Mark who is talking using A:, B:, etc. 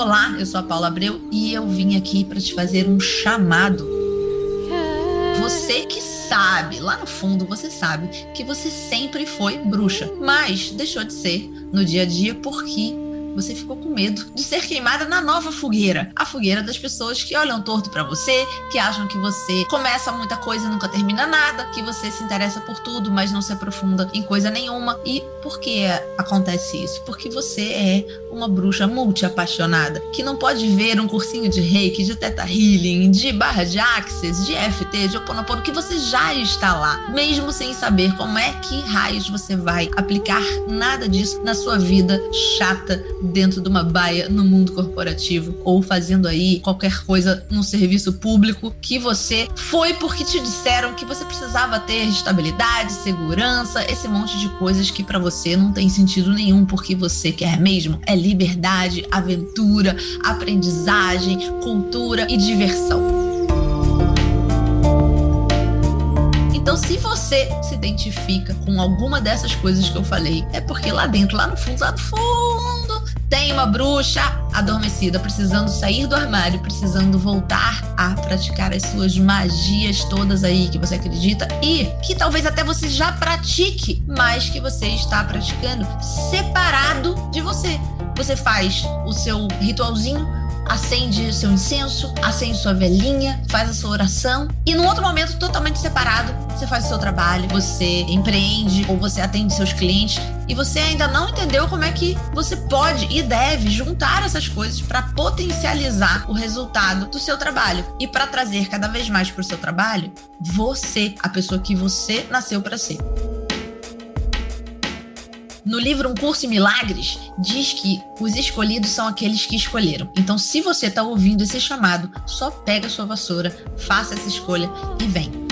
A: Olá, eu sou a Paula Abreu e eu vim aqui para te fazer um chamado. Você que sabe, lá no fundo você sabe que você sempre foi bruxa, mas deixou de ser no dia a dia porque você ficou com medo de ser queimada na nova fogueira. A fogueira das pessoas que olham torto para você, que acham que você começa muita coisa e nunca termina nada, que você se interessa por tudo, mas não se aprofunda em coisa nenhuma. E por que acontece isso? Porque você é uma bruxa multi-apaixonada, que não pode ver um cursinho de reiki, de teta healing, de barra de axis, de FT, de oponopono, que você já está lá, mesmo sem saber como é que raios você vai aplicar nada disso na sua vida chata dentro de uma baia no mundo corporativo ou fazendo aí qualquer coisa no serviço público que você foi porque te disseram que você precisava ter estabilidade, segurança, esse monte de coisas que para você não tem sentido nenhum porque você quer mesmo é liberdade, aventura, aprendizagem, cultura e diversão. Então, se você se identifica com alguma dessas coisas que eu falei, é porque lá dentro, lá no fundo, lá no fundo, uma bruxa adormecida, precisando sair do armário, precisando voltar a praticar as suas magias todas aí que você acredita e que talvez até você já pratique, mas que você está praticando separado de você. Você faz o seu ritualzinho acende seu incenso, acende sua velhinha, faz a sua oração e num outro momento totalmente separado, você faz o seu trabalho, você empreende ou você atende seus clientes e você ainda não entendeu como é que você pode e deve juntar essas coisas para potencializar o resultado do seu trabalho e para trazer cada vez mais para o seu trabalho você, a pessoa que você nasceu para ser. No livro Um Curso em Milagres, diz que os escolhidos são aqueles que escolheram. Então, se você está ouvindo esse chamado, só pega sua vassoura, faça essa escolha e vem.